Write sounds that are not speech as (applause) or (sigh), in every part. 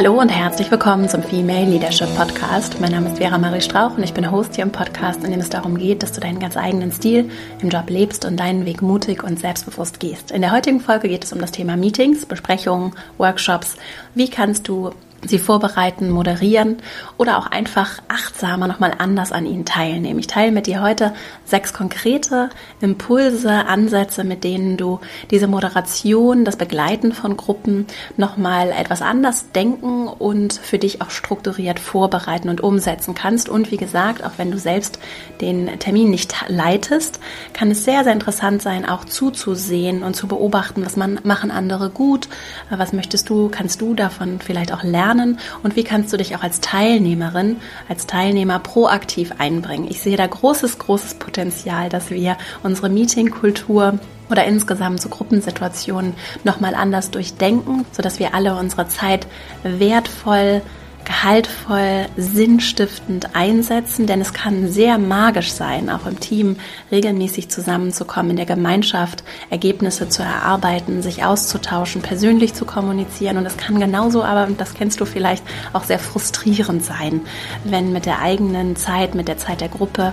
Hallo und herzlich willkommen zum Female Leadership Podcast. Mein Name ist Vera Marie Strauch und ich bin Host hier im Podcast, in dem es darum geht, dass du deinen ganz eigenen Stil im Job lebst und deinen Weg mutig und selbstbewusst gehst. In der heutigen Folge geht es um das Thema Meetings, Besprechungen, Workshops. Wie kannst du sie vorbereiten, moderieren oder auch einfach achtsamer nochmal anders an ihnen teilnehmen. Ich teile mit dir heute sechs konkrete Impulse, Ansätze, mit denen du diese Moderation, das Begleiten von Gruppen nochmal etwas anders denken und für dich auch strukturiert vorbereiten und umsetzen kannst. Und wie gesagt, auch wenn du selbst den Termin nicht leitest, kann es sehr, sehr interessant sein, auch zuzusehen und zu beobachten, was man machen andere gut, was möchtest du, kannst du davon vielleicht auch lernen lernen und wie kannst du dich auch als Teilnehmerin, als Teilnehmer proaktiv einbringen. Ich sehe da großes, großes Potenzial, dass wir unsere Meetingkultur oder insgesamt so Gruppensituationen nochmal anders durchdenken, sodass wir alle unsere Zeit wertvoll gehaltvoll, sinnstiftend einsetzen, denn es kann sehr magisch sein, auch im Team regelmäßig zusammenzukommen, in der Gemeinschaft Ergebnisse zu erarbeiten, sich auszutauschen, persönlich zu kommunizieren. Und es kann genauso, aber das kennst du vielleicht, auch sehr frustrierend sein, wenn mit der eigenen Zeit, mit der Zeit der Gruppe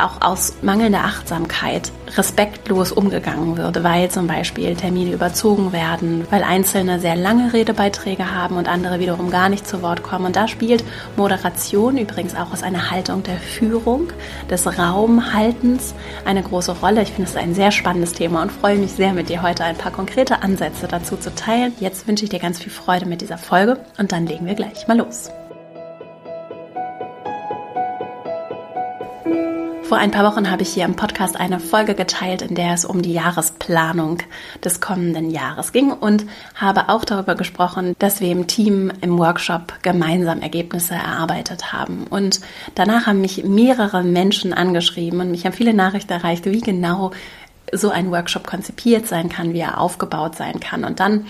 auch aus mangelnder Achtsamkeit respektlos umgegangen wird, weil zum Beispiel Termine überzogen werden, weil Einzelne sehr lange Redebeiträge haben und andere wiederum gar nicht zu Wort kommen. Und da spielt Moderation übrigens auch aus einer Haltung der Führung, des Raumhaltens eine große Rolle. Ich finde es ein sehr spannendes Thema und freue mich sehr, mit dir heute ein paar konkrete Ansätze dazu zu teilen. Jetzt wünsche ich dir ganz viel Freude mit dieser Folge und dann legen wir gleich mal los. Vor ein paar Wochen habe ich hier im Podcast eine Folge geteilt, in der es um die Jahresplanung des kommenden Jahres ging und habe auch darüber gesprochen, dass wir im Team im Workshop gemeinsam Ergebnisse erarbeitet haben. Und danach haben mich mehrere Menschen angeschrieben und mich haben viele Nachrichten erreicht, wie genau so ein Workshop konzipiert sein kann, wie er aufgebaut sein kann. Und dann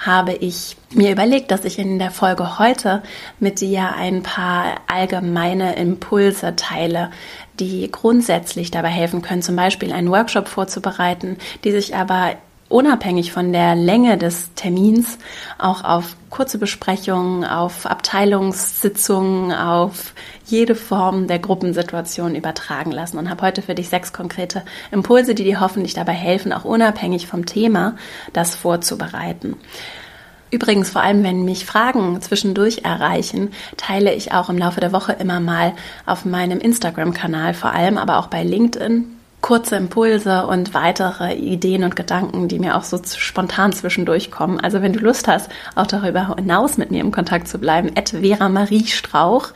habe ich mir überlegt, dass ich in der Folge heute mit dir ein paar allgemeine Impulse teile, die grundsätzlich dabei helfen können, zum Beispiel einen Workshop vorzubereiten, die sich aber unabhängig von der Länge des Termins auch auf kurze Besprechungen, auf Abteilungssitzungen, auf jede Form der Gruppensituation übertragen lassen und habe heute für dich sechs konkrete Impulse, die dir hoffentlich dabei helfen, auch unabhängig vom Thema das vorzubereiten. Übrigens, vor allem wenn mich Fragen zwischendurch erreichen, teile ich auch im Laufe der Woche immer mal auf meinem Instagram-Kanal, vor allem aber auch bei LinkedIn, kurze Impulse und weitere Ideen und Gedanken, die mir auch so spontan zwischendurch kommen. Also wenn du Lust hast, auch darüber hinaus mit mir im Kontakt zu bleiben, at Vera Marie Strauch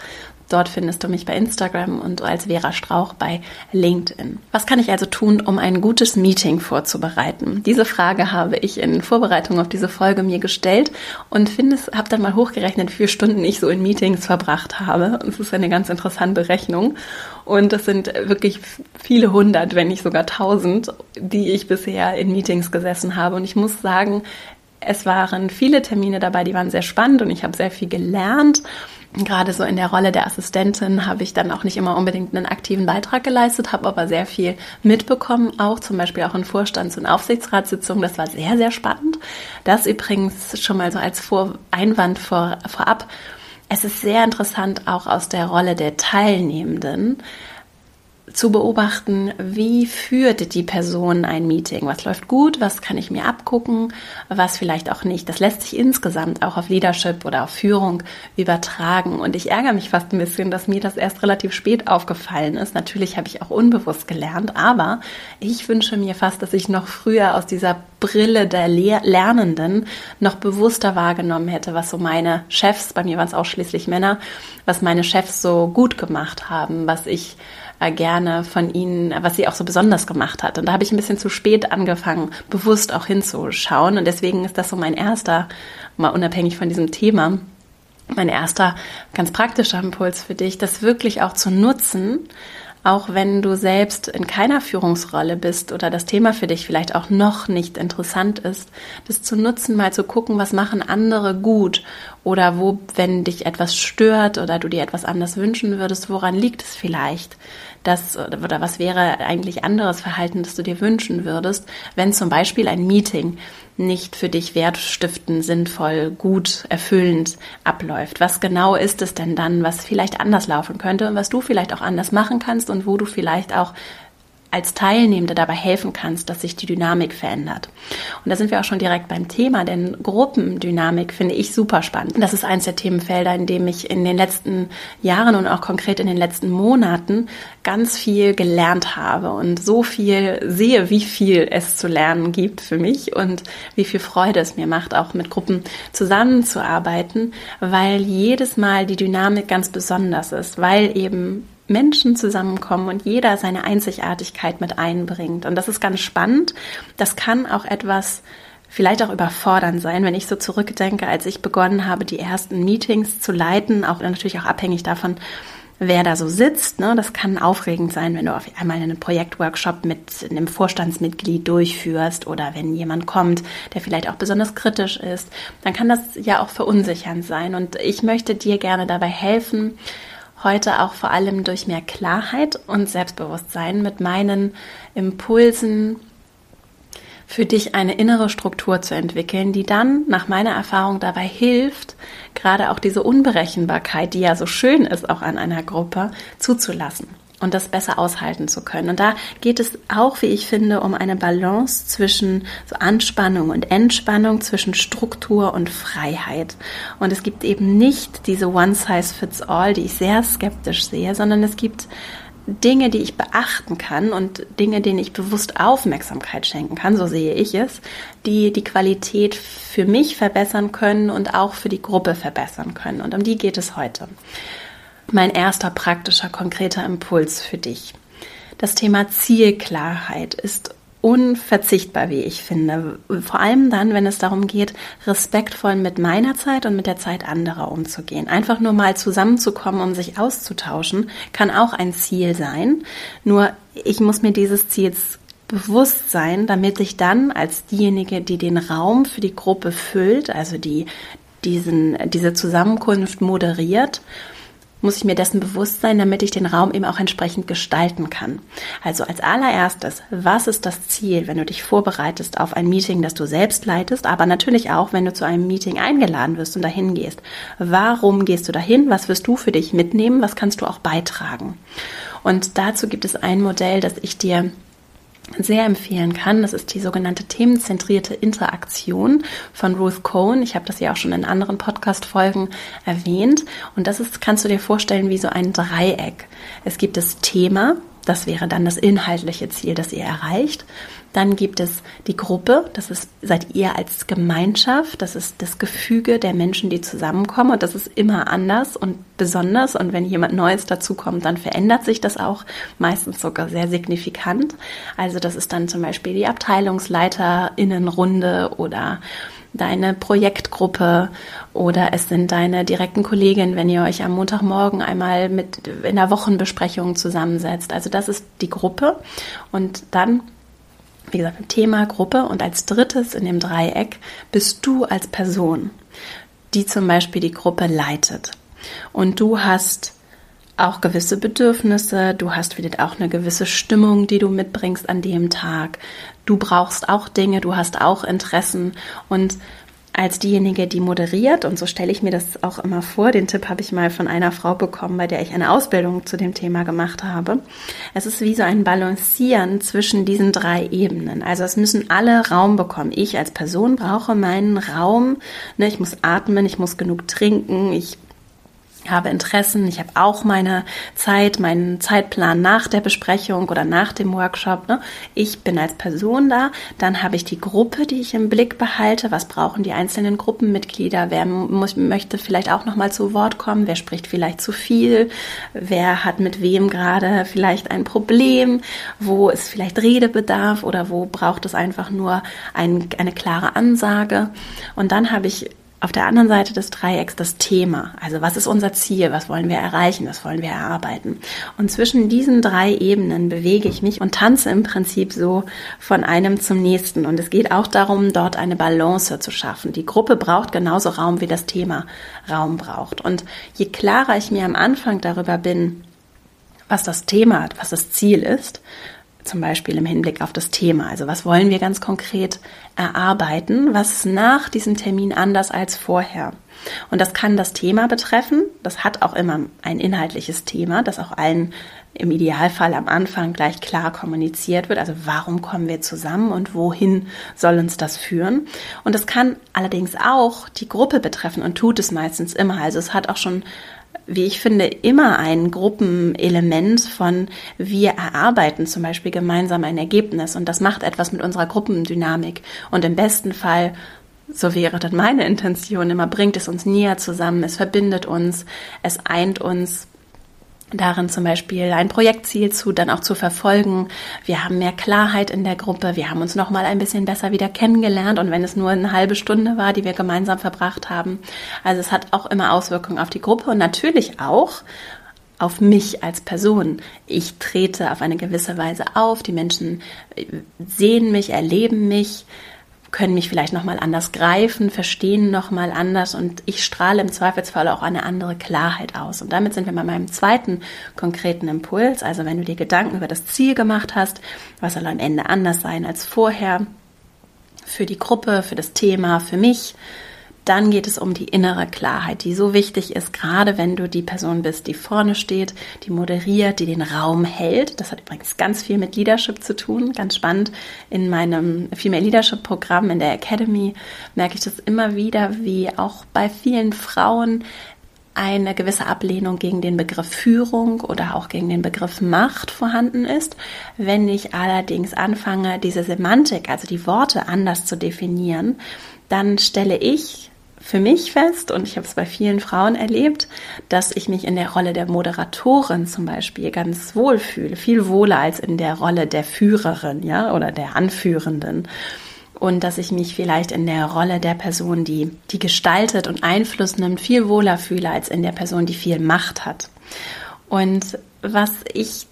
Dort findest du mich bei Instagram und als Vera Strauch bei LinkedIn. Was kann ich also tun, um ein gutes Meeting vorzubereiten? Diese Frage habe ich in Vorbereitung auf diese Folge mir gestellt und habe dann mal hochgerechnet, wie viele Stunden ich so in Meetings verbracht habe. Es ist eine ganz interessante Rechnung. Und das sind wirklich viele hundert, wenn nicht sogar tausend, die ich bisher in Meetings gesessen habe. Und ich muss sagen, es waren viele Termine dabei, die waren sehr spannend und ich habe sehr viel gelernt gerade so in der Rolle der Assistentin habe ich dann auch nicht immer unbedingt einen aktiven Beitrag geleistet, habe aber sehr viel mitbekommen, auch zum Beispiel auch in Vorstands- und Aufsichtsratssitzungen. Das war sehr, sehr spannend. Das übrigens schon mal so als Vor Einwand vor, vorab. Es ist sehr interessant auch aus der Rolle der Teilnehmenden zu beobachten, wie führt die Person ein Meeting? Was läuft gut? Was kann ich mir abgucken? Was vielleicht auch nicht? Das lässt sich insgesamt auch auf Leadership oder auf Führung übertragen. Und ich ärgere mich fast ein bisschen, dass mir das erst relativ spät aufgefallen ist. Natürlich habe ich auch unbewusst gelernt, aber ich wünsche mir fast, dass ich noch früher aus dieser Brille der Lehr Lernenden noch bewusster wahrgenommen hätte, was so meine Chefs, bei mir waren es ausschließlich Männer, was meine Chefs so gut gemacht haben, was ich gerne von ihnen, was sie auch so besonders gemacht hat. Und da habe ich ein bisschen zu spät angefangen, bewusst auch hinzuschauen. Und deswegen ist das so mein erster, mal unabhängig von diesem Thema, mein erster ganz praktischer Impuls für dich, das wirklich auch zu nutzen, auch wenn du selbst in keiner Führungsrolle bist oder das Thema für dich vielleicht auch noch nicht interessant ist, das zu nutzen, mal zu gucken, was machen andere gut oder wo, wenn dich etwas stört oder du dir etwas anders wünschen würdest, woran liegt es vielleicht? Das oder was wäre eigentlich anderes Verhalten, das du dir wünschen würdest, wenn zum Beispiel ein Meeting nicht für dich wertstiftend, sinnvoll, gut, erfüllend abläuft. Was genau ist es denn dann, was vielleicht anders laufen könnte und was du vielleicht auch anders machen kannst und wo du vielleicht auch als Teilnehmende dabei helfen kannst, dass sich die Dynamik verändert. Und da sind wir auch schon direkt beim Thema, denn Gruppendynamik finde ich super spannend. Das ist eins der Themenfelder, in dem ich in den letzten Jahren und auch konkret in den letzten Monaten ganz viel gelernt habe und so viel sehe, wie viel es zu lernen gibt für mich und wie viel Freude es mir macht, auch mit Gruppen zusammenzuarbeiten, weil jedes Mal die Dynamik ganz besonders ist, weil eben Menschen zusammenkommen und jeder seine Einzigartigkeit mit einbringt. Und das ist ganz spannend. Das kann auch etwas vielleicht auch überfordern sein, wenn ich so zurückdenke, als ich begonnen habe, die ersten Meetings zu leiten, auch natürlich auch abhängig davon, wer da so sitzt. Ne? Das kann aufregend sein, wenn du auf einmal einen Projektworkshop mit einem Vorstandsmitglied durchführst oder wenn jemand kommt, der vielleicht auch besonders kritisch ist, dann kann das ja auch verunsichernd sein. Und ich möchte dir gerne dabei helfen, heute auch vor allem durch mehr Klarheit und Selbstbewusstsein mit meinen Impulsen für dich eine innere Struktur zu entwickeln, die dann nach meiner Erfahrung dabei hilft, gerade auch diese Unberechenbarkeit, die ja so schön ist auch an einer Gruppe, zuzulassen und das besser aushalten zu können. Und da geht es auch, wie ich finde, um eine Balance zwischen so Anspannung und Entspannung, zwischen Struktur und Freiheit. Und es gibt eben nicht diese One-Size-Fits-All, die ich sehr skeptisch sehe, sondern es gibt Dinge, die ich beachten kann und Dinge, denen ich bewusst Aufmerksamkeit schenken kann, so sehe ich es, die die Qualität für mich verbessern können und auch für die Gruppe verbessern können. Und um die geht es heute mein erster praktischer, konkreter Impuls für dich. Das Thema Zielklarheit ist unverzichtbar, wie ich finde. Vor allem dann, wenn es darum geht, respektvoll mit meiner Zeit und mit der Zeit anderer umzugehen. Einfach nur mal zusammenzukommen, um sich auszutauschen, kann auch ein Ziel sein. Nur ich muss mir dieses Ziels bewusst sein, damit ich dann als diejenige, die den Raum für die Gruppe füllt, also die diesen, diese Zusammenkunft moderiert, muss ich mir dessen bewusst sein, damit ich den Raum eben auch entsprechend gestalten kann. Also als allererstes, was ist das Ziel, wenn du dich vorbereitest auf ein Meeting, das du selbst leitest, aber natürlich auch, wenn du zu einem Meeting eingeladen wirst und dahin gehst. Warum gehst du dahin? Was wirst du für dich mitnehmen? Was kannst du auch beitragen? Und dazu gibt es ein Modell, das ich dir sehr empfehlen kann. Das ist die sogenannte themenzentrierte Interaktion von Ruth Cohen. Ich habe das ja auch schon in anderen Podcast-Folgen erwähnt. Und das ist, kannst du dir vorstellen, wie so ein Dreieck. Es gibt das Thema, das wäre dann das inhaltliche Ziel, das ihr erreicht. Dann gibt es die Gruppe, das ist, seid ihr als Gemeinschaft, das ist das Gefüge der Menschen, die zusammenkommen und das ist immer anders und besonders und wenn jemand Neues dazukommt, dann verändert sich das auch meistens sogar sehr signifikant. Also das ist dann zum Beispiel die Abteilungsleiterinnenrunde oder deine Projektgruppe oder es sind deine direkten Kolleginnen, wenn ihr euch am Montagmorgen einmal mit in der Wochenbesprechung zusammensetzt. Also das ist die Gruppe und dann wie gesagt, Thema, Gruppe und als drittes in dem Dreieck bist du als Person, die zum Beispiel die Gruppe leitet. Und du hast auch gewisse Bedürfnisse, du hast wieder auch eine gewisse Stimmung, die du mitbringst an dem Tag. Du brauchst auch Dinge, du hast auch Interessen und als diejenige, die moderiert, und so stelle ich mir das auch immer vor, den Tipp habe ich mal von einer Frau bekommen, bei der ich eine Ausbildung zu dem Thema gemacht habe. Es ist wie so ein Balancieren zwischen diesen drei Ebenen. Also es müssen alle Raum bekommen. Ich als Person brauche meinen Raum. Ne, ich muss atmen, ich muss genug trinken, ich habe Interessen, ich habe auch meine Zeit, meinen Zeitplan nach der Besprechung oder nach dem Workshop. Ne? Ich bin als Person da, dann habe ich die Gruppe, die ich im Blick behalte. Was brauchen die einzelnen Gruppenmitglieder? Wer muss, möchte vielleicht auch noch mal zu Wort kommen? Wer spricht vielleicht zu viel? Wer hat mit wem gerade vielleicht ein Problem? Wo ist vielleicht Redebedarf oder wo braucht es einfach nur ein, eine klare Ansage? Und dann habe ich auf der anderen Seite des Dreiecks das Thema. Also was ist unser Ziel? Was wollen wir erreichen? Was wollen wir erarbeiten? Und zwischen diesen drei Ebenen bewege ich mich und tanze im Prinzip so von einem zum nächsten. Und es geht auch darum, dort eine Balance zu schaffen. Die Gruppe braucht genauso Raum, wie das Thema Raum braucht. Und je klarer ich mir am Anfang darüber bin, was das Thema, was das Ziel ist, zum Beispiel im Hinblick auf das Thema. Also was wollen wir ganz konkret erarbeiten? Was ist nach diesem Termin anders als vorher? Und das kann das Thema betreffen. Das hat auch immer ein inhaltliches Thema, das auch allen im Idealfall am Anfang gleich klar kommuniziert wird. Also warum kommen wir zusammen und wohin soll uns das führen? Und es kann allerdings auch die Gruppe betreffen und tut es meistens immer. Also es hat auch schon wie ich finde, immer ein Gruppenelement von wir erarbeiten zum Beispiel gemeinsam ein Ergebnis und das macht etwas mit unserer Gruppendynamik. Und im besten Fall so wäre dann meine (laughs) Intention immer, bringt es uns näher zusammen, es verbindet uns, es eint uns darin zum Beispiel ein Projektziel zu dann auch zu verfolgen. Wir haben mehr Klarheit in der Gruppe. Wir haben uns noch mal ein bisschen besser wieder kennengelernt und wenn es nur eine halbe Stunde war, die wir gemeinsam verbracht haben. Also es hat auch immer Auswirkungen auf die Gruppe und natürlich auch auf mich als Person. Ich trete auf eine gewisse Weise auf. Die Menschen sehen mich, erleben mich können mich vielleicht nochmal anders greifen, verstehen nochmal anders und ich strahle im Zweifelsfall auch eine andere Klarheit aus. Und damit sind wir bei meinem zweiten konkreten Impuls. Also wenn du dir Gedanken über das Ziel gemacht hast, was soll am Ende anders sein als vorher, für die Gruppe, für das Thema, für mich, dann geht es um die innere Klarheit, die so wichtig ist, gerade wenn du die Person bist, die vorne steht, die moderiert, die den Raum hält. Das hat übrigens ganz viel mit Leadership zu tun. Ganz spannend. In meinem Female Leadership Programm in der Academy merke ich das immer wieder, wie auch bei vielen Frauen eine gewisse Ablehnung gegen den Begriff Führung oder auch gegen den Begriff Macht vorhanden ist. Wenn ich allerdings anfange, diese Semantik, also die Worte anders zu definieren, dann stelle ich für mich fest, und ich habe es bei vielen Frauen erlebt, dass ich mich in der Rolle der Moderatorin zum Beispiel ganz wohl fühle, viel wohler als in der Rolle der Führerin, ja, oder der Anführenden. Und dass ich mich vielleicht in der Rolle der Person, die, die gestaltet und Einfluss nimmt, viel wohler fühle als in der Person, die viel Macht hat. Und was ich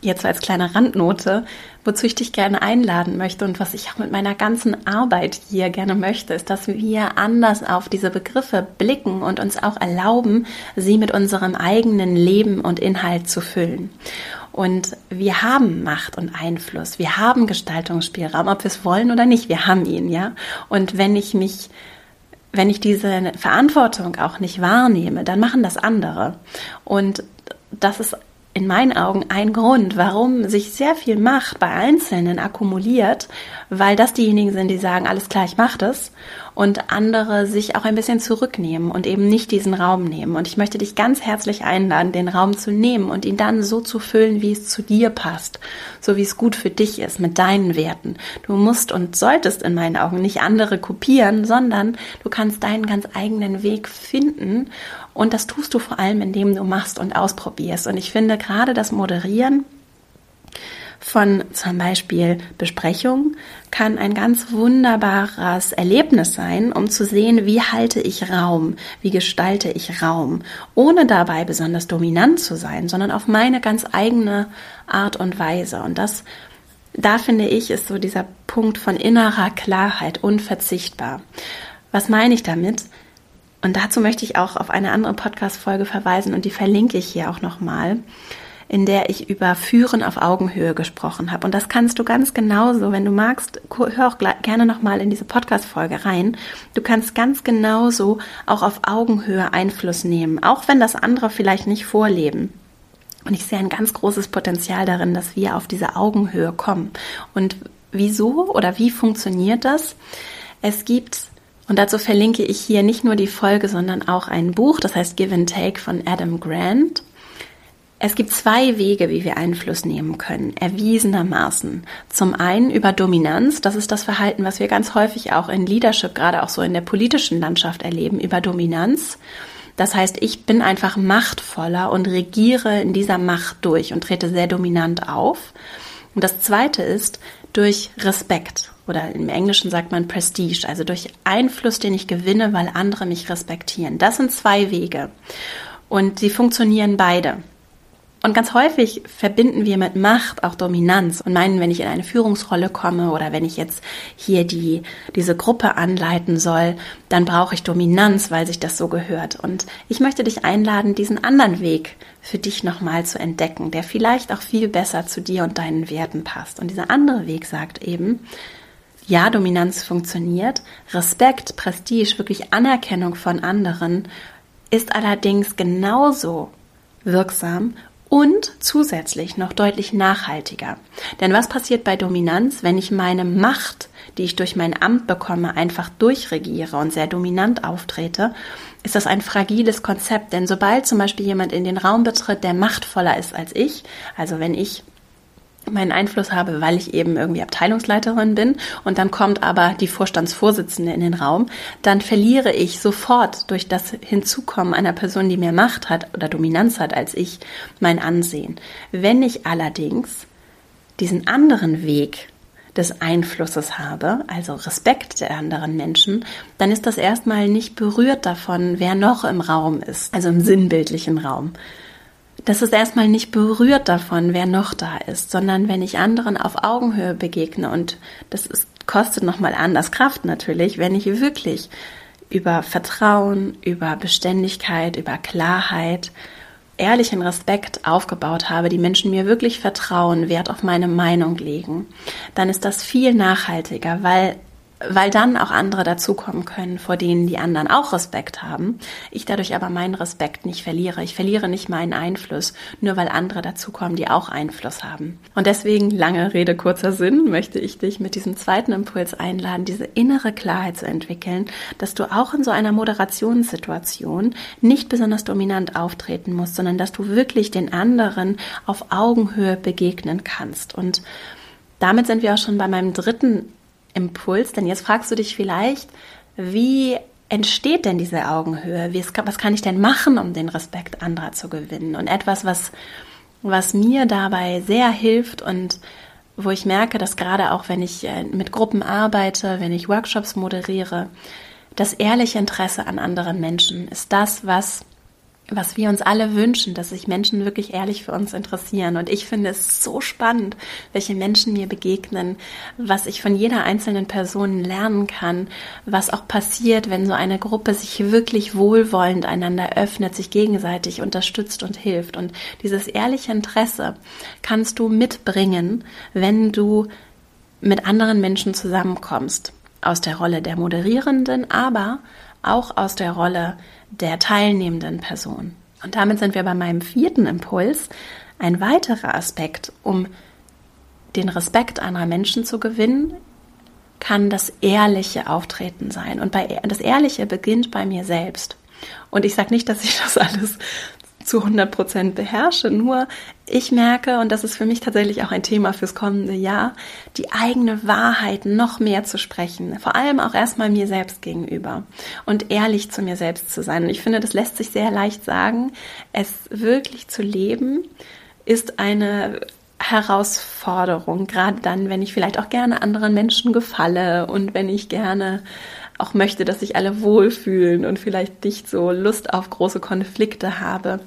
jetzt als kleine Randnote, wozu ich dich gerne einladen möchte und was ich auch mit meiner ganzen Arbeit hier gerne möchte, ist, dass wir anders auf diese Begriffe blicken und uns auch erlauben, sie mit unserem eigenen Leben und Inhalt zu füllen. Und wir haben Macht und Einfluss, wir haben Gestaltungsspielraum, ob wir es wollen oder nicht, wir haben ihn, ja. Und wenn ich mich wenn ich diese Verantwortung auch nicht wahrnehme, dann machen das andere. Und das ist in meinen Augen ein Grund, warum sich sehr viel Macht bei Einzelnen akkumuliert, weil das diejenigen sind, die sagen, alles klar, ich mache das und andere sich auch ein bisschen zurücknehmen und eben nicht diesen Raum nehmen. Und ich möchte dich ganz herzlich einladen, den Raum zu nehmen und ihn dann so zu füllen, wie es zu dir passt, so wie es gut für dich ist, mit deinen Werten. Du musst und solltest in meinen Augen nicht andere kopieren, sondern du kannst deinen ganz eigenen Weg finden und das tust du vor allem, indem du machst und ausprobierst. Und ich finde gerade das Moderieren von zum Beispiel Besprechungen kann ein ganz wunderbares Erlebnis sein, um zu sehen, wie halte ich Raum, wie gestalte ich Raum, ohne dabei besonders dominant zu sein, sondern auf meine ganz eigene Art und Weise. Und das, da finde ich, ist so dieser Punkt von innerer Klarheit unverzichtbar. Was meine ich damit? Und dazu möchte ich auch auf eine andere Podcast-Folge verweisen und die verlinke ich hier auch nochmal, in der ich über Führen auf Augenhöhe gesprochen habe. Und das kannst du ganz genauso, wenn du magst, hör auch gerne nochmal in diese Podcast-Folge rein. Du kannst ganz genauso auch auf Augenhöhe Einfluss nehmen, auch wenn das andere vielleicht nicht vorleben. Und ich sehe ein ganz großes Potenzial darin, dass wir auf diese Augenhöhe kommen. Und wieso oder wie funktioniert das? Es gibt und dazu verlinke ich hier nicht nur die Folge, sondern auch ein Buch, das heißt Give and Take von Adam Grant. Es gibt zwei Wege, wie wir Einfluss nehmen können, erwiesenermaßen. Zum einen über Dominanz, das ist das Verhalten, was wir ganz häufig auch in Leadership, gerade auch so in der politischen Landschaft erleben, über Dominanz. Das heißt, ich bin einfach machtvoller und regiere in dieser Macht durch und trete sehr dominant auf. Und das zweite ist durch Respekt oder im Englischen sagt man Prestige, also durch Einfluss, den ich gewinne, weil andere mich respektieren. Das sind zwei Wege und sie funktionieren beide. Und ganz häufig verbinden wir mit Macht auch Dominanz und meinen, wenn ich in eine Führungsrolle komme oder wenn ich jetzt hier die, diese Gruppe anleiten soll, dann brauche ich Dominanz, weil sich das so gehört. Und ich möchte dich einladen, diesen anderen Weg für dich nochmal zu entdecken, der vielleicht auch viel besser zu dir und deinen Werten passt. Und dieser andere Weg sagt eben, ja, Dominanz funktioniert, Respekt, Prestige, wirklich Anerkennung von anderen ist allerdings genauso wirksam und zusätzlich noch deutlich nachhaltiger. Denn was passiert bei Dominanz, wenn ich meine Macht, die ich durch mein Amt bekomme, einfach durchregiere und sehr dominant auftrete, ist das ein fragiles Konzept. Denn sobald zum Beispiel jemand in den Raum betritt, der machtvoller ist als ich, also wenn ich meinen Einfluss habe, weil ich eben irgendwie Abteilungsleiterin bin und dann kommt aber die Vorstandsvorsitzende in den Raum, dann verliere ich sofort durch das Hinzukommen einer Person, die mehr Macht hat oder Dominanz hat als ich, mein Ansehen. Wenn ich allerdings diesen anderen Weg des Einflusses habe, also Respekt der anderen Menschen, dann ist das erstmal nicht berührt davon, wer noch im Raum ist, also im sinnbildlichen Raum das ist erstmal nicht berührt davon, wer noch da ist, sondern wenn ich anderen auf Augenhöhe begegne und das ist, kostet nochmal anders Kraft natürlich, wenn ich wirklich über Vertrauen, über Beständigkeit, über Klarheit, ehrlichen Respekt aufgebaut habe, die Menschen mir wirklich vertrauen, Wert auf meine Meinung legen, dann ist das viel nachhaltiger, weil weil dann auch andere dazukommen können, vor denen die anderen auch Respekt haben. Ich dadurch aber meinen Respekt nicht verliere. Ich verliere nicht meinen Einfluss, nur weil andere dazukommen, die auch Einfluss haben. Und deswegen, lange Rede, kurzer Sinn, möchte ich dich mit diesem zweiten Impuls einladen, diese innere Klarheit zu entwickeln, dass du auch in so einer Moderationssituation nicht besonders dominant auftreten musst, sondern dass du wirklich den anderen auf Augenhöhe begegnen kannst. Und damit sind wir auch schon bei meinem dritten Impuls, denn jetzt fragst du dich vielleicht, wie entsteht denn diese Augenhöhe? Was kann ich denn machen, um den Respekt anderer zu gewinnen? Und etwas, was, was mir dabei sehr hilft und wo ich merke, dass gerade auch wenn ich äh, mit Gruppen arbeite, wenn ich Workshops moderiere, das ehrliche Interesse an anderen Menschen ist das, was was wir uns alle wünschen, dass sich Menschen wirklich ehrlich für uns interessieren. Und ich finde es so spannend, welche Menschen mir begegnen, was ich von jeder einzelnen Person lernen kann, was auch passiert, wenn so eine Gruppe sich wirklich wohlwollend einander öffnet, sich gegenseitig unterstützt und hilft. Und dieses ehrliche Interesse kannst du mitbringen, wenn du mit anderen Menschen zusammenkommst. Aus der Rolle der Moderierenden, aber auch aus der Rolle der teilnehmenden Person. Und damit sind wir bei meinem vierten Impuls. Ein weiterer Aspekt, um den Respekt anderer Menschen zu gewinnen, kann das ehrliche Auftreten sein. Und bei, das Ehrliche beginnt bei mir selbst. Und ich sage nicht, dass ich das alles zu 100 Prozent beherrsche. Nur ich merke, und das ist für mich tatsächlich auch ein Thema fürs kommende Jahr, die eigene Wahrheit noch mehr zu sprechen. Vor allem auch erstmal mir selbst gegenüber und ehrlich zu mir selbst zu sein. Und ich finde, das lässt sich sehr leicht sagen. Es wirklich zu leben ist eine Herausforderung, gerade dann, wenn ich vielleicht auch gerne anderen Menschen gefalle und wenn ich gerne auch möchte, dass sich alle wohlfühlen und vielleicht nicht so Lust auf große Konflikte habe.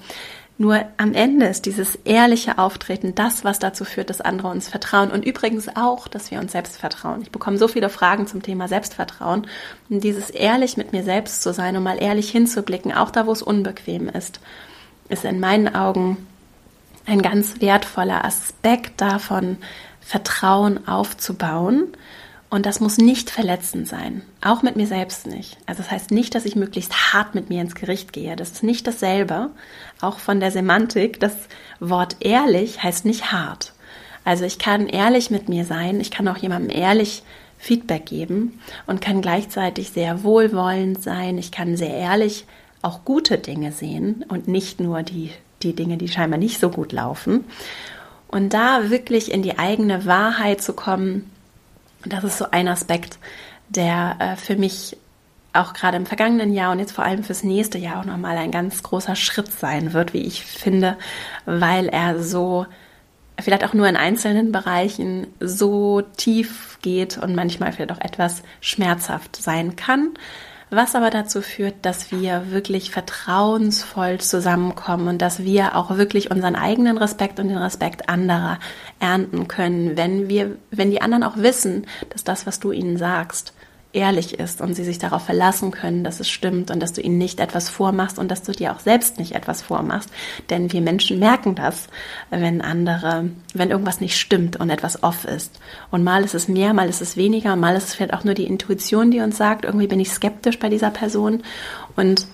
Nur am Ende ist dieses ehrliche Auftreten das, was dazu führt, dass andere uns vertrauen und übrigens auch, dass wir uns selbst vertrauen. Ich bekomme so viele Fragen zum Thema Selbstvertrauen und dieses ehrlich mit mir selbst zu sein und mal ehrlich hinzublicken, auch da, wo es unbequem ist, ist in meinen Augen ein ganz wertvoller Aspekt davon, Vertrauen aufzubauen und das muss nicht verletzend sein, auch mit mir selbst nicht. Also das heißt nicht, dass ich möglichst hart mit mir ins Gericht gehe. Das ist nicht dasselbe. Auch von der Semantik, das Wort ehrlich heißt nicht hart. Also ich kann ehrlich mit mir sein, ich kann auch jemandem ehrlich Feedback geben und kann gleichzeitig sehr wohlwollend sein. Ich kann sehr ehrlich auch gute Dinge sehen und nicht nur die, die Dinge, die scheinbar nicht so gut laufen. Und da wirklich in die eigene Wahrheit zu kommen, und das ist so ein Aspekt, der äh, für mich auch gerade im vergangenen Jahr und jetzt vor allem fürs nächste Jahr auch nochmal ein ganz großer Schritt sein wird, wie ich finde, weil er so vielleicht auch nur in einzelnen Bereichen so tief geht und manchmal vielleicht auch etwas schmerzhaft sein kann, was aber dazu führt, dass wir wirklich vertrauensvoll zusammenkommen und dass wir auch wirklich unseren eigenen Respekt und den Respekt anderer ernten können, wenn wir, wenn die anderen auch wissen, dass das, was du ihnen sagst, ehrlich ist und sie sich darauf verlassen können, dass es stimmt und dass du ihnen nicht etwas vormachst und dass du dir auch selbst nicht etwas vormachst. Denn wir Menschen merken das, wenn andere, wenn irgendwas nicht stimmt und etwas off ist. Und mal ist es mehr, mal ist es weniger, mal ist es vielleicht auch nur die Intuition, die uns sagt, irgendwie bin ich skeptisch bei dieser Person und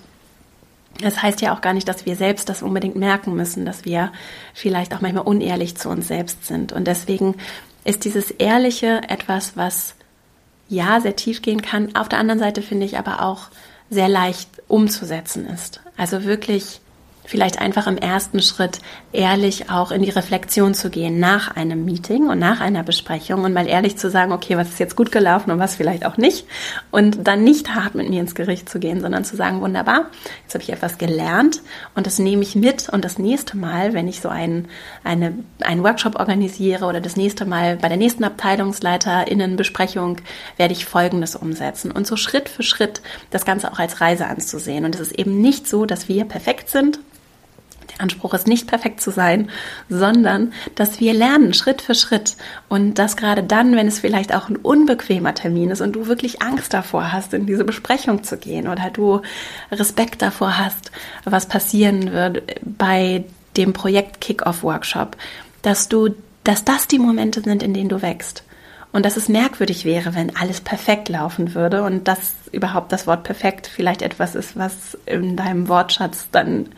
das heißt ja auch gar nicht, dass wir selbst das unbedingt merken müssen, dass wir vielleicht auch manchmal unehrlich zu uns selbst sind. Und deswegen ist dieses Ehrliche etwas, was ja sehr tief gehen kann. Auf der anderen Seite finde ich aber auch sehr leicht umzusetzen ist. Also wirklich vielleicht einfach im ersten Schritt ehrlich auch in die Reflexion zu gehen nach einem Meeting und nach einer Besprechung und mal ehrlich zu sagen, okay, was ist jetzt gut gelaufen und was vielleicht auch nicht. Und dann nicht hart mit mir ins Gericht zu gehen, sondern zu sagen, wunderbar, jetzt habe ich etwas gelernt und das nehme ich mit und das nächste Mal, wenn ich so einen, eine, einen Workshop organisiere oder das nächste Mal bei der nächsten Abteilungsleiterinnenbesprechung werde ich Folgendes umsetzen und so Schritt für Schritt das Ganze auch als Reise anzusehen. Und es ist eben nicht so, dass wir perfekt sind Anspruch ist nicht perfekt zu sein, sondern dass wir lernen Schritt für Schritt und dass gerade dann, wenn es vielleicht auch ein unbequemer Termin ist und du wirklich Angst davor hast, in diese Besprechung zu gehen oder du Respekt davor hast, was passieren wird bei dem Projekt Kick-Off Workshop, dass du, dass das die Momente sind, in denen du wächst. Und dass es merkwürdig wäre, wenn alles perfekt laufen würde und dass überhaupt das Wort perfekt vielleicht etwas ist, was in deinem Wortschatz dann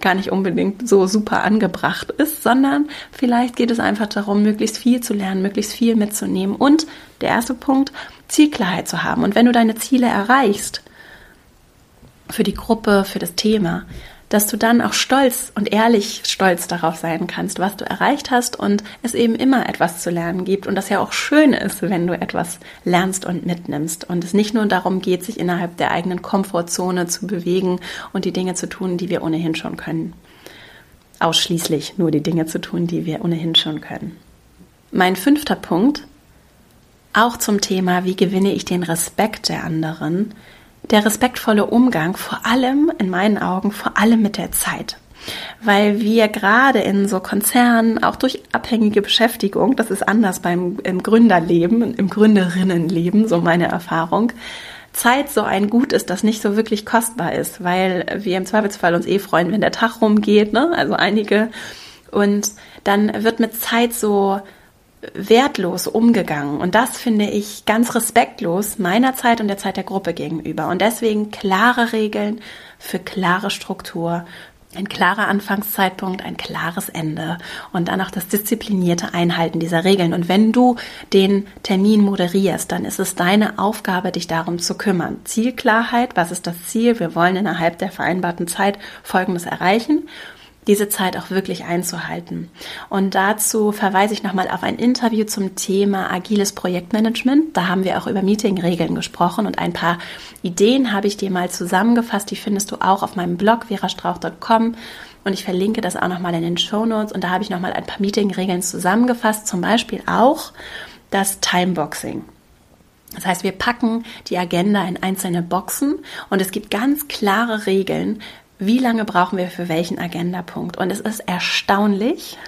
gar nicht unbedingt so super angebracht ist, sondern vielleicht geht es einfach darum, möglichst viel zu lernen, möglichst viel mitzunehmen und der erste Punkt, Zielklarheit zu haben. Und wenn du deine Ziele erreichst, für die Gruppe, für das Thema, dass du dann auch stolz und ehrlich stolz darauf sein kannst, was du erreicht hast und es eben immer etwas zu lernen gibt und das ja auch schön ist, wenn du etwas lernst und mitnimmst und es nicht nur darum geht, sich innerhalb der eigenen Komfortzone zu bewegen und die Dinge zu tun, die wir ohnehin schon können. Ausschließlich nur die Dinge zu tun, die wir ohnehin schon können. Mein fünfter Punkt, auch zum Thema, wie gewinne ich den Respekt der anderen, der respektvolle Umgang, vor allem in meinen Augen, vor allem mit der Zeit. Weil wir gerade in so Konzernen, auch durch abhängige Beschäftigung, das ist anders beim im Gründerleben, im Gründerinnenleben, so meine Erfahrung, Zeit so ein Gut ist, das nicht so wirklich kostbar ist, weil wir im Zweifelsfall uns eh freuen, wenn der Tag rumgeht, ne? Also einige. Und dann wird mit Zeit so wertlos umgegangen. Und das finde ich ganz respektlos meiner Zeit und der Zeit der Gruppe gegenüber. Und deswegen klare Regeln für klare Struktur, ein klarer Anfangszeitpunkt, ein klares Ende und dann auch das disziplinierte Einhalten dieser Regeln. Und wenn du den Termin moderierst, dann ist es deine Aufgabe, dich darum zu kümmern. Zielklarheit, was ist das Ziel? Wir wollen innerhalb der vereinbarten Zeit Folgendes erreichen diese Zeit auch wirklich einzuhalten. Und dazu verweise ich nochmal auf ein Interview zum Thema agiles Projektmanagement. Da haben wir auch über Meetingregeln gesprochen und ein paar Ideen habe ich dir mal zusammengefasst. Die findest du auch auf meinem Blog verastrauch.com und ich verlinke das auch nochmal in den Show Notes. Und da habe ich nochmal ein paar Meetingregeln zusammengefasst, zum Beispiel auch das Timeboxing. Das heißt, wir packen die Agenda in einzelne Boxen und es gibt ganz klare Regeln, wie lange brauchen wir für welchen Agendapunkt. Und es ist erstaunlich,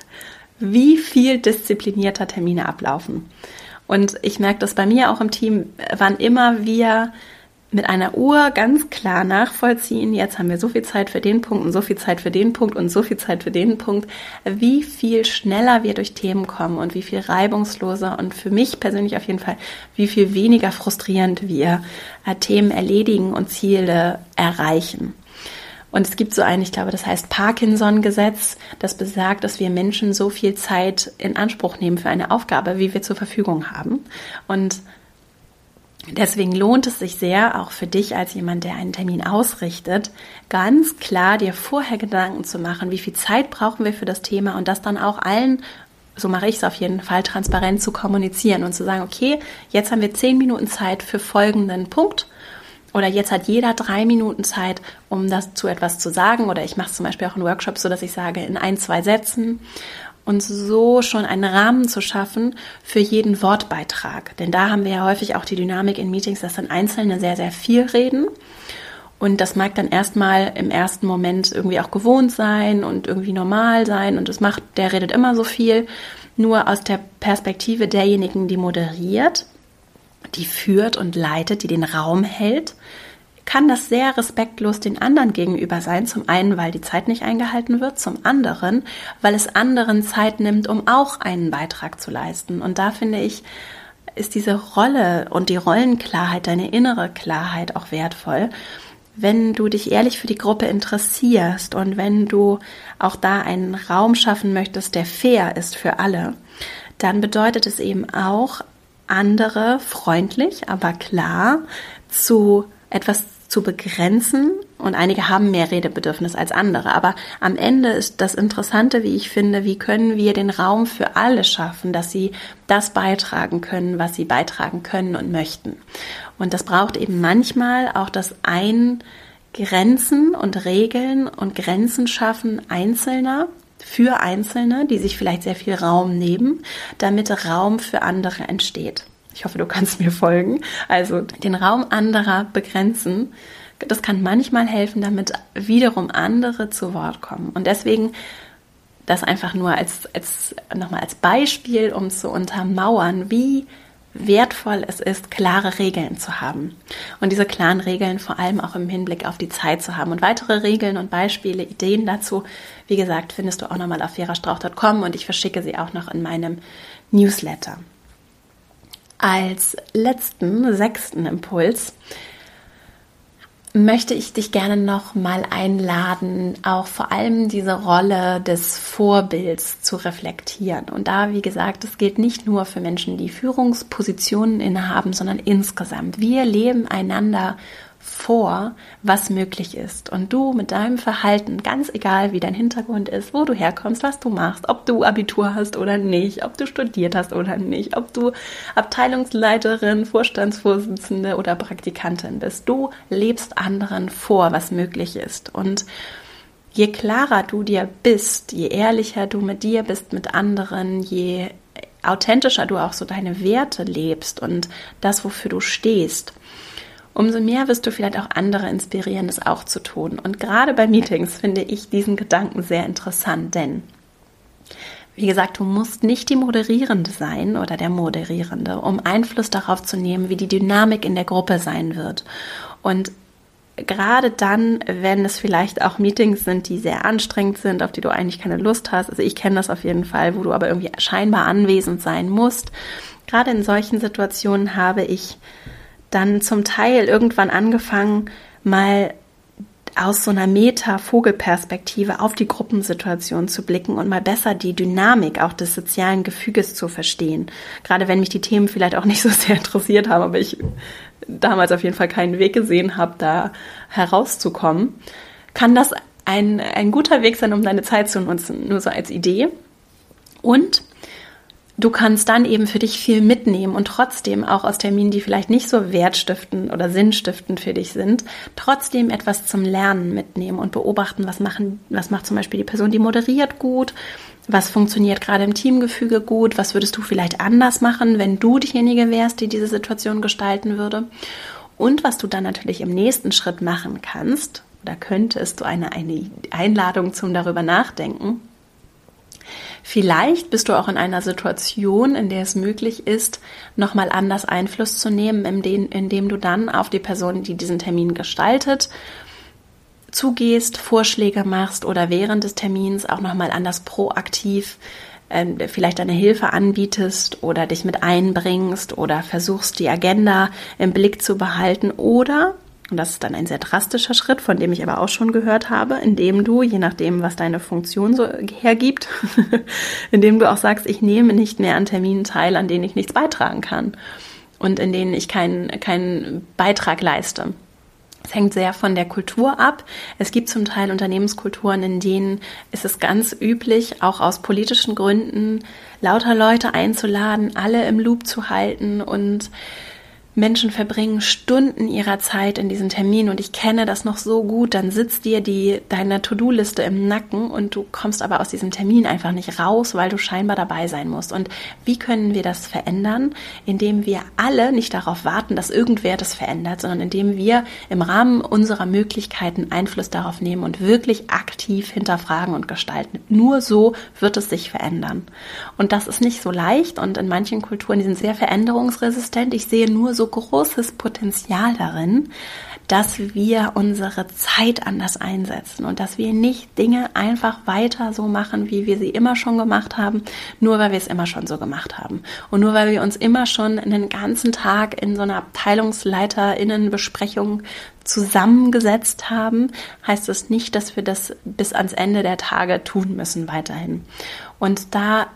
wie viel disziplinierter Termine ablaufen. Und ich merke das bei mir auch im Team, wann immer wir mit einer Uhr ganz klar nachvollziehen, jetzt haben wir so viel Zeit für den Punkt und so viel Zeit für den Punkt und so viel Zeit für den Punkt, wie viel schneller wir durch Themen kommen und wie viel reibungsloser und für mich persönlich auf jeden Fall, wie viel weniger frustrierend wir äh, Themen erledigen und Ziele erreichen. Und es gibt so ein, ich glaube, das heißt Parkinson-Gesetz, das besagt, dass wir Menschen so viel Zeit in Anspruch nehmen für eine Aufgabe, wie wir zur Verfügung haben. Und Deswegen lohnt es sich sehr, auch für dich als jemand, der einen Termin ausrichtet, ganz klar dir vorher Gedanken zu machen, wie viel Zeit brauchen wir für das Thema und das dann auch allen, so mache ich es auf jeden Fall, transparent zu kommunizieren und zu sagen, okay, jetzt haben wir zehn Minuten Zeit für folgenden Punkt oder jetzt hat jeder drei Minuten Zeit, um das zu etwas zu sagen. Oder ich mache zum Beispiel auch einen Workshop so, dass ich sage, in ein, zwei Sätzen. und so schon einen Rahmen zu schaffen für jeden Wortbeitrag. Denn da haben wir ja häufig auch die Dynamik in Meetings, dass dann Einzelne sehr, sehr viel reden. Und das mag dann erstmal im ersten Moment irgendwie auch gewohnt sein und irgendwie normal sein. Und das macht, der redet immer so viel. Nur aus der Perspektive derjenigen, die moderiert, die führt und leitet, die den Raum hält, kann das sehr respektlos den anderen gegenüber sein. Zum einen, weil die Zeit nicht eingehalten wird, zum anderen, weil es anderen Zeit nimmt, um auch einen Beitrag zu leisten. Und da finde ich, ist diese Rolle und die Rollenklarheit, deine innere Klarheit auch wertvoll. Wenn du dich ehrlich für die Gruppe interessierst und wenn du auch da einen Raum schaffen möchtest, der fair ist für alle, dann bedeutet es eben auch, andere freundlich, aber klar zu etwas zu begrenzen und einige haben mehr Redebedürfnis als andere. Aber am Ende ist das Interessante, wie ich finde, wie können wir den Raum für alle schaffen, dass sie das beitragen können, was sie beitragen können und möchten. Und das braucht eben manchmal auch das Eingrenzen und Regeln und Grenzen schaffen Einzelner für Einzelne, die sich vielleicht sehr viel Raum nehmen, damit Raum für andere entsteht. Ich hoffe, du kannst mir folgen. Also den Raum anderer begrenzen. Das kann manchmal helfen, damit wiederum andere zu Wort kommen. Und deswegen das einfach nur als, als nochmal als Beispiel, um zu untermauern, wie wertvoll es ist, klare Regeln zu haben. Und diese klaren Regeln vor allem auch im Hinblick auf die Zeit zu haben. Und weitere Regeln und Beispiele, Ideen dazu, wie gesagt, findest du auch nochmal auf verastrauch.com und ich verschicke sie auch noch in meinem Newsletter. Als letzten, sechsten Impuls möchte ich dich gerne noch mal einladen, auch vor allem diese Rolle des Vorbilds zu reflektieren. Und da, wie gesagt, es gilt nicht nur für Menschen, die Führungspositionen innehaben, sondern insgesamt. Wir leben einander vor, was möglich ist. Und du mit deinem Verhalten, ganz egal wie dein Hintergrund ist, wo du herkommst, was du machst, ob du Abitur hast oder nicht, ob du studiert hast oder nicht, ob du Abteilungsleiterin, Vorstandsvorsitzende oder Praktikantin bist, du lebst anderen vor, was möglich ist. Und je klarer du dir bist, je ehrlicher du mit dir bist, mit anderen, je authentischer du auch so deine Werte lebst und das, wofür du stehst, umso mehr wirst du vielleicht auch andere inspirieren, es auch zu tun. Und gerade bei Meetings finde ich diesen Gedanken sehr interessant, denn wie gesagt, du musst nicht die Moderierende sein oder der Moderierende, um Einfluss darauf zu nehmen, wie die Dynamik in der Gruppe sein wird. Und gerade dann, wenn es vielleicht auch Meetings sind, die sehr anstrengend sind, auf die du eigentlich keine Lust hast, also ich kenne das auf jeden Fall, wo du aber irgendwie scheinbar anwesend sein musst, gerade in solchen Situationen habe ich dann zum Teil irgendwann angefangen, mal aus so einer Meta-Vogelperspektive auf die Gruppensituation zu blicken und mal besser die Dynamik auch des sozialen Gefüges zu verstehen. Gerade wenn mich die Themen vielleicht auch nicht so sehr interessiert haben, aber ich damals auf jeden Fall keinen Weg gesehen habe, da herauszukommen, kann das ein, ein guter Weg sein, um deine Zeit zu nutzen, nur so als Idee. Und du kannst dann eben für dich viel mitnehmen und trotzdem auch aus Terminen, die vielleicht nicht so wertstiftend oder sinnstiftend für dich sind, trotzdem etwas zum Lernen mitnehmen und beobachten, was machen, was macht zum Beispiel die Person, die moderiert gut, was funktioniert gerade im Teamgefüge gut, was würdest du vielleicht anders machen, wenn du diejenige wärst, die diese Situation gestalten würde. Und was du dann natürlich im nächsten Schritt machen kannst, oder könntest du eine, eine Einladung zum darüber nachdenken, Vielleicht bist du auch in einer Situation, in der es möglich ist, nochmal anders Einfluss zu nehmen, indem, indem du dann auf die Person, die diesen Termin gestaltet, zugehst, Vorschläge machst oder während des Termins auch nochmal anders proaktiv äh, vielleicht eine Hilfe anbietest oder dich mit einbringst oder versuchst, die Agenda im Blick zu behalten oder und das ist dann ein sehr drastischer Schritt, von dem ich aber auch schon gehört habe, indem du, je nachdem, was deine Funktion so hergibt, (laughs) indem du auch sagst, ich nehme nicht mehr an Terminen teil, an denen ich nichts beitragen kann und in denen ich keinen, keinen Beitrag leiste. Es hängt sehr von der Kultur ab. Es gibt zum Teil Unternehmenskulturen, in denen ist es ganz üblich, auch aus politischen Gründen lauter Leute einzuladen, alle im Loop zu halten und Menschen verbringen Stunden ihrer Zeit in diesen Terminen und ich kenne das noch so gut, dann sitzt dir die deine To-Do-Liste im Nacken und du kommst aber aus diesem Termin einfach nicht raus, weil du scheinbar dabei sein musst. Und wie können wir das verändern? Indem wir alle nicht darauf warten, dass irgendwer das verändert, sondern indem wir im Rahmen unserer Möglichkeiten Einfluss darauf nehmen und wirklich aktiv hinterfragen und gestalten. Nur so wird es sich verändern. Und das ist nicht so leicht und in manchen Kulturen, die sind sehr veränderungsresistent. Ich sehe nur so großes Potenzial darin, dass wir unsere Zeit anders einsetzen und dass wir nicht Dinge einfach weiter so machen, wie wir sie immer schon gemacht haben, nur weil wir es immer schon so gemacht haben. Und nur weil wir uns immer schon einen ganzen Tag in so einer Abteilungsleiterinnenbesprechung zusammengesetzt haben, heißt das nicht, dass wir das bis ans Ende der Tage tun müssen weiterhin. Und da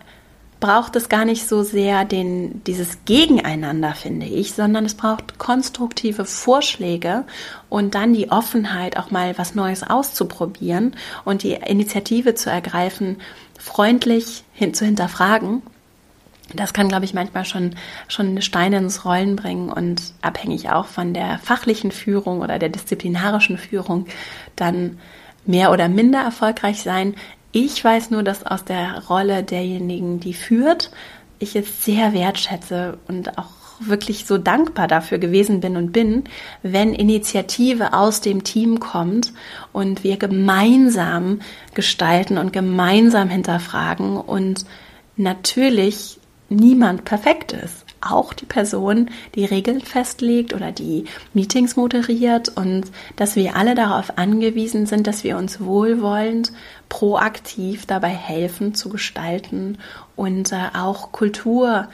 braucht es gar nicht so sehr den, dieses Gegeneinander, finde ich, sondern es braucht konstruktive Vorschläge und dann die Offenheit, auch mal was Neues auszuprobieren und die Initiative zu ergreifen, freundlich hin, zu hinterfragen. Das kann, glaube ich, manchmal schon, schon Steine ins Rollen bringen und abhängig auch von der fachlichen Führung oder der disziplinarischen Führung dann mehr oder minder erfolgreich sein. Ich weiß nur, dass aus der Rolle derjenigen, die führt, ich es sehr wertschätze und auch wirklich so dankbar dafür gewesen bin und bin, wenn Initiative aus dem Team kommt und wir gemeinsam gestalten und gemeinsam hinterfragen und natürlich niemand perfekt ist. Auch die Person, die Regeln festlegt oder die Meetings moderiert und dass wir alle darauf angewiesen sind, dass wir uns wohlwollend, proaktiv dabei helfen zu gestalten und äh, auch Kultur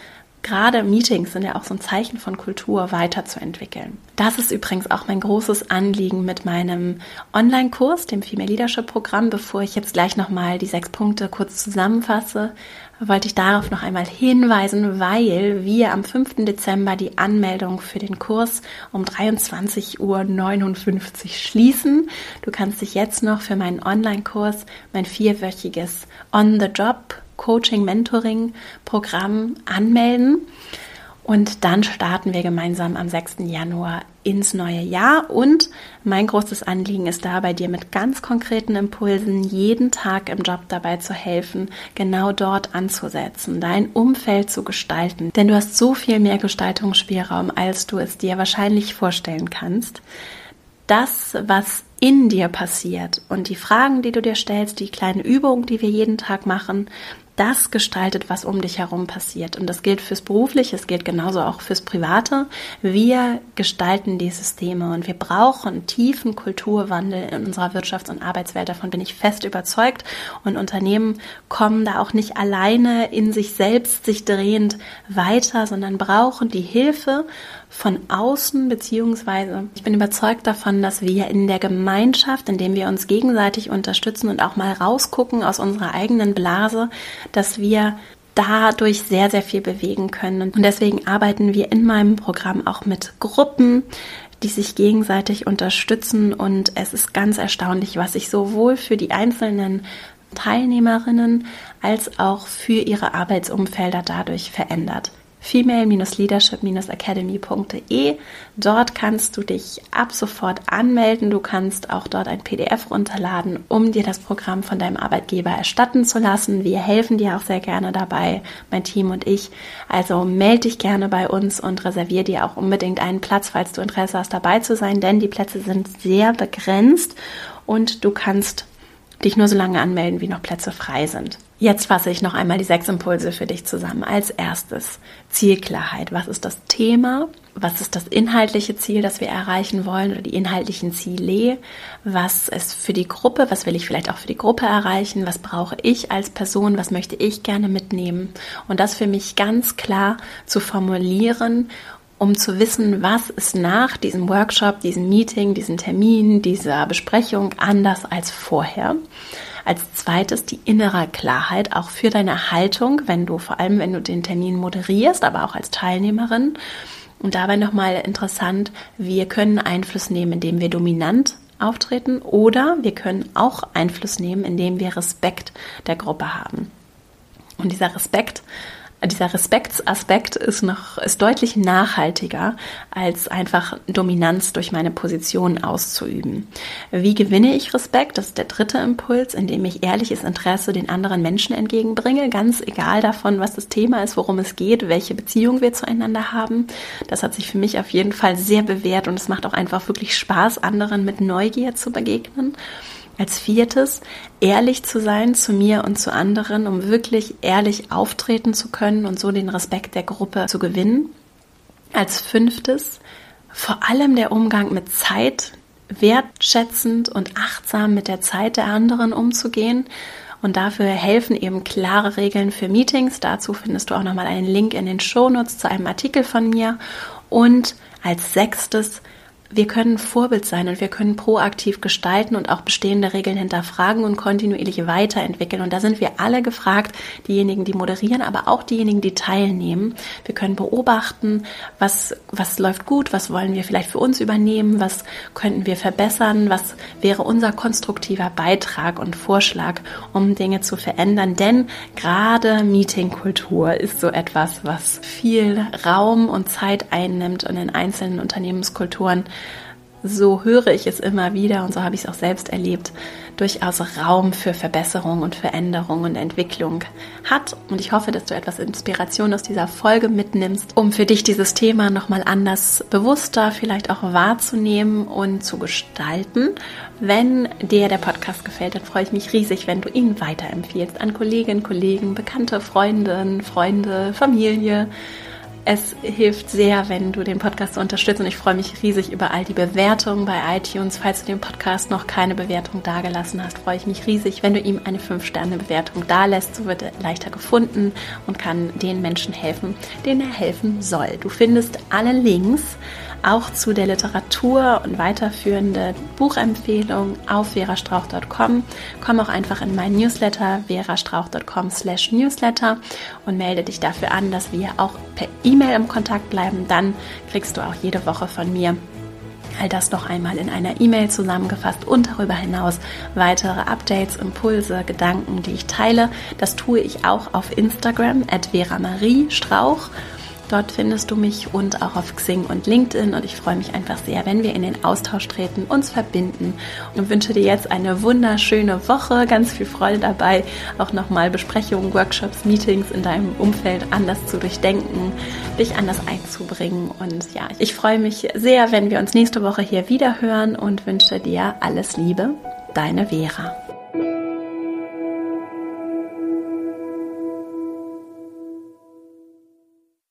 gerade Meetings sind ja auch so ein Zeichen von Kultur weiterzuentwickeln. Das ist übrigens auch mein großes Anliegen mit meinem Online-Kurs, dem Female Leadership Programm. Bevor ich jetzt gleich nochmal die sechs Punkte kurz zusammenfasse, wollte ich darauf noch einmal hinweisen, weil wir am 5. Dezember die Anmeldung für den Kurs um 23.59 Uhr schließen. Du kannst dich jetzt noch für meinen Online-Kurs, mein vierwöchiges On-the-Job Coaching, Mentoring Programm anmelden. Und dann starten wir gemeinsam am 6. Januar ins neue Jahr. Und mein großes Anliegen ist dabei, dir mit ganz konkreten Impulsen jeden Tag im Job dabei zu helfen, genau dort anzusetzen, dein Umfeld zu gestalten. Denn du hast so viel mehr Gestaltungsspielraum, als du es dir wahrscheinlich vorstellen kannst. Das, was in dir passiert und die Fragen, die du dir stellst, die kleinen Übungen, die wir jeden Tag machen, das gestaltet, was um dich herum passiert. Und das gilt fürs Berufliche, es gilt genauso auch fürs Private. Wir gestalten die Systeme und wir brauchen tiefen Kulturwandel in unserer Wirtschafts- und Arbeitswelt. Davon bin ich fest überzeugt. Und Unternehmen kommen da auch nicht alleine in sich selbst sich drehend weiter, sondern brauchen die Hilfe von außen, beziehungsweise ich bin überzeugt davon, dass wir in der Gemeinschaft, indem wir uns gegenseitig unterstützen und auch mal rausgucken aus unserer eigenen Blase, dass wir dadurch sehr, sehr viel bewegen können. Und deswegen arbeiten wir in meinem Programm auch mit Gruppen, die sich gegenseitig unterstützen. Und es ist ganz erstaunlich, was sich sowohl für die einzelnen Teilnehmerinnen als auch für ihre Arbeitsumfelder dadurch verändert female-leadership-academy.de. Dort kannst du dich ab sofort anmelden. Du kannst auch dort ein PDF runterladen, um dir das Programm von deinem Arbeitgeber erstatten zu lassen. Wir helfen dir auch sehr gerne dabei, mein Team und ich. Also melde dich gerne bei uns und reserviere dir auch unbedingt einen Platz, falls du Interesse hast, dabei zu sein, denn die Plätze sind sehr begrenzt und du kannst dich nur so lange anmelden, wie noch Plätze frei sind. Jetzt fasse ich noch einmal die sechs Impulse für dich zusammen. Als erstes Zielklarheit. Was ist das Thema? Was ist das inhaltliche Ziel, das wir erreichen wollen oder die inhaltlichen Ziele? Was ist für die Gruppe? Was will ich vielleicht auch für die Gruppe erreichen? Was brauche ich als Person? Was möchte ich gerne mitnehmen? Und das für mich ganz klar zu formulieren um zu wissen, was ist nach diesem Workshop, diesem Meeting, diesem Termin, dieser Besprechung anders als vorher. Als zweites die innere Klarheit, auch für deine Haltung, wenn du, vor allem wenn du den Termin moderierst, aber auch als Teilnehmerin. Und dabei nochmal interessant, wir können Einfluss nehmen, indem wir dominant auftreten oder wir können auch Einfluss nehmen, indem wir Respekt der Gruppe haben. Und dieser Respekt dieser Respektsaspekt ist noch, ist deutlich nachhaltiger, als einfach Dominanz durch meine Position auszuüben. Wie gewinne ich Respekt? Das ist der dritte Impuls, indem ich ehrliches Interesse den anderen Menschen entgegenbringe, ganz egal davon, was das Thema ist, worum es geht, welche Beziehung wir zueinander haben. Das hat sich für mich auf jeden Fall sehr bewährt und es macht auch einfach wirklich Spaß, anderen mit Neugier zu begegnen. Als viertes, ehrlich zu sein zu mir und zu anderen, um wirklich ehrlich auftreten zu können und so den Respekt der Gruppe zu gewinnen. Als fünftes, vor allem der Umgang mit Zeit, wertschätzend und achtsam mit der Zeit der anderen umzugehen. Und dafür helfen eben klare Regeln für Meetings. Dazu findest du auch nochmal einen Link in den Shownotes zu einem Artikel von mir. Und als sechstes, wir können Vorbild sein und wir können proaktiv gestalten und auch bestehende Regeln hinterfragen und kontinuierlich weiterentwickeln. Und da sind wir alle gefragt, diejenigen, die moderieren, aber auch diejenigen, die teilnehmen. Wir können beobachten, was, was läuft gut, was wollen wir vielleicht für uns übernehmen, was könnten wir verbessern, was wäre unser konstruktiver Beitrag und Vorschlag, um Dinge zu verändern. Denn gerade Meetingkultur ist so etwas, was viel Raum und Zeit einnimmt und in einzelnen Unternehmenskulturen so höre ich es immer wieder und so habe ich es auch selbst erlebt, durchaus Raum für Verbesserung und Veränderung und Entwicklung hat. Und ich hoffe, dass du etwas Inspiration aus dieser Folge mitnimmst, um für dich dieses Thema nochmal anders bewusster vielleicht auch wahrzunehmen und zu gestalten. Wenn dir der Podcast gefällt, dann freue ich mich riesig, wenn du ihn weiterempfiehlst an Kolleginnen, Kollegen, Bekannte, Freundinnen, Freunde, Familie es hilft sehr, wenn du den Podcast unterstützt und ich freue mich riesig über all die Bewertungen bei iTunes. Falls du den Podcast noch keine Bewertung dagelassen hast, freue ich mich riesig, wenn du ihm eine 5-Sterne-Bewertung dalässt. So wird er leichter gefunden und kann den Menschen helfen, denen er helfen soll. Du findest alle Links auch zu der Literatur und weiterführende Buchempfehlung auf verastrauch.com. Komm auch einfach in meinen Newsletter verastrauch.com slash newsletter und melde dich dafür an, dass wir auch per E-Mail im Kontakt bleiben. Dann kriegst du auch jede Woche von mir all das noch einmal in einer E-Mail zusammengefasst und darüber hinaus weitere Updates, Impulse, Gedanken, die ich teile. Das tue ich auch auf Instagram at Vera Marie Strauch Dort findest du mich und auch auf Xing und LinkedIn und ich freue mich einfach sehr, wenn wir in den Austausch treten, uns verbinden und wünsche dir jetzt eine wunderschöne Woche, ganz viel Freude dabei, auch nochmal Besprechungen, Workshops, Meetings in deinem Umfeld anders zu durchdenken, dich anders einzubringen. Und ja, ich freue mich sehr, wenn wir uns nächste Woche hier wieder hören und wünsche dir alles Liebe, deine Vera.